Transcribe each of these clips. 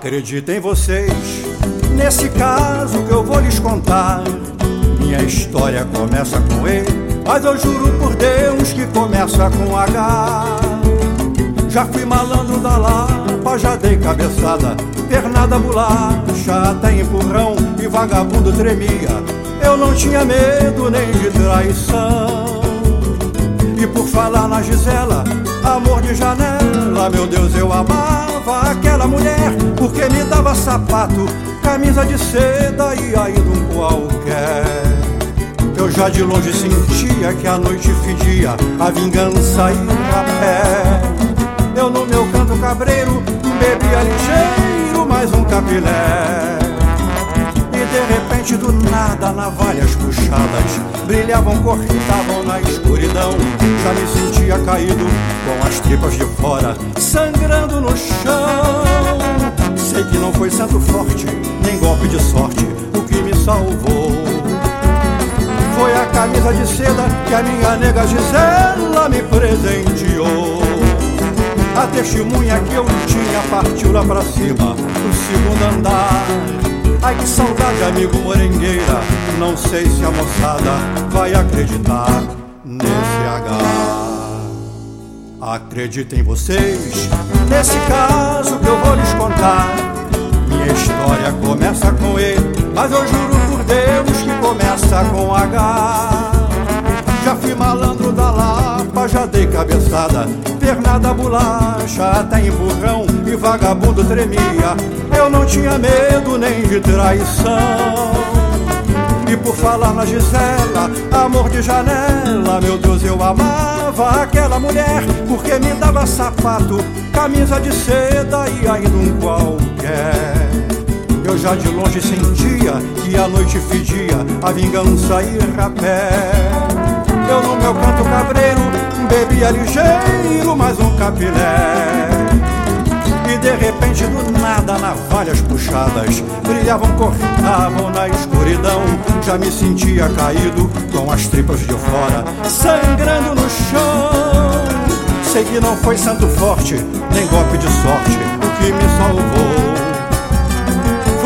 Acreditem vocês, nesse caso que eu vou lhes contar. Minha história começa com E, mas eu juro por Deus que começa com H. Já fui malandro da Lapa, já dei cabeçada, pernada bolacha, até empurrão e vagabundo tremia. Eu não tinha medo nem de traição. E por falar na Gisela, amor de janela, meu Deus, eu amava sapato, camisa de seda e ainda um qualquer. Eu já de longe sentia que a noite fedia, a vingança ia a pé. Eu no meu canto cabreiro, bebia ligeiro mais um capilé. E de repente do nada navalhas puxadas Brilhavam, cortavam na escuridão Já me sentia caído com as tripas de fora Sangrando no chão Sei que não foi santo forte, nem golpe de sorte O que me salvou Foi a camisa de seda que a minha nega Gisela me presenteou a testemunha que eu tinha partiu lá pra cima, pro segundo andar. Ai que saudade, amigo morengueira. Não sei se a moçada vai acreditar nesse H. Acreditem vocês, nesse caso começa com E, mas eu juro por Deus que começa com H. Já fui malandro da Lapa, já dei cabeçada, pernada bolacha, até empurrão e vagabundo tremia. Eu não tinha medo nem de traição. E por falar na Gisela, amor de janela, meu Deus, eu amava aquela mulher, porque me dava sapato, camisa de seda e ainda um qualquer. Já de longe sentia que a noite fedia, a vingança ir a pé. Eu no meu canto cabreiro bebia ligeiro mais um capilé. E de repente do nada navalhas puxadas Brilhavam, cortavam na escuridão. Já me sentia caído com as tripas de fora Sangrando no chão. Sei que não foi santo forte, nem golpe de sorte O que me salvou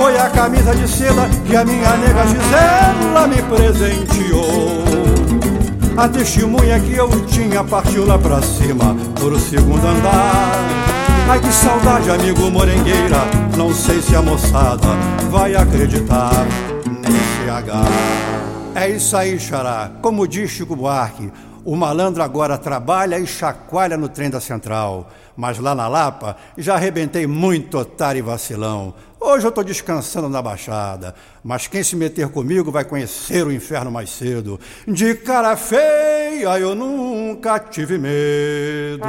Foi a camisa de seda que a minha nega Gisela me presenteou a testemunha que eu tinha partiu lá pra cima, por segundo andar. Ai que saudade, amigo morengueira. Não sei se a moçada vai acreditar nesse H. É isso aí, xará. Como diz Chico Buarque, o malandro agora trabalha e chacoalha no trem da central. Mas lá na Lapa já arrebentei muito otário e vacilão. Hoje eu estou descansando na Baixada, mas quem se meter comigo vai conhecer o inferno mais cedo. De cara feia eu nunca tive medo.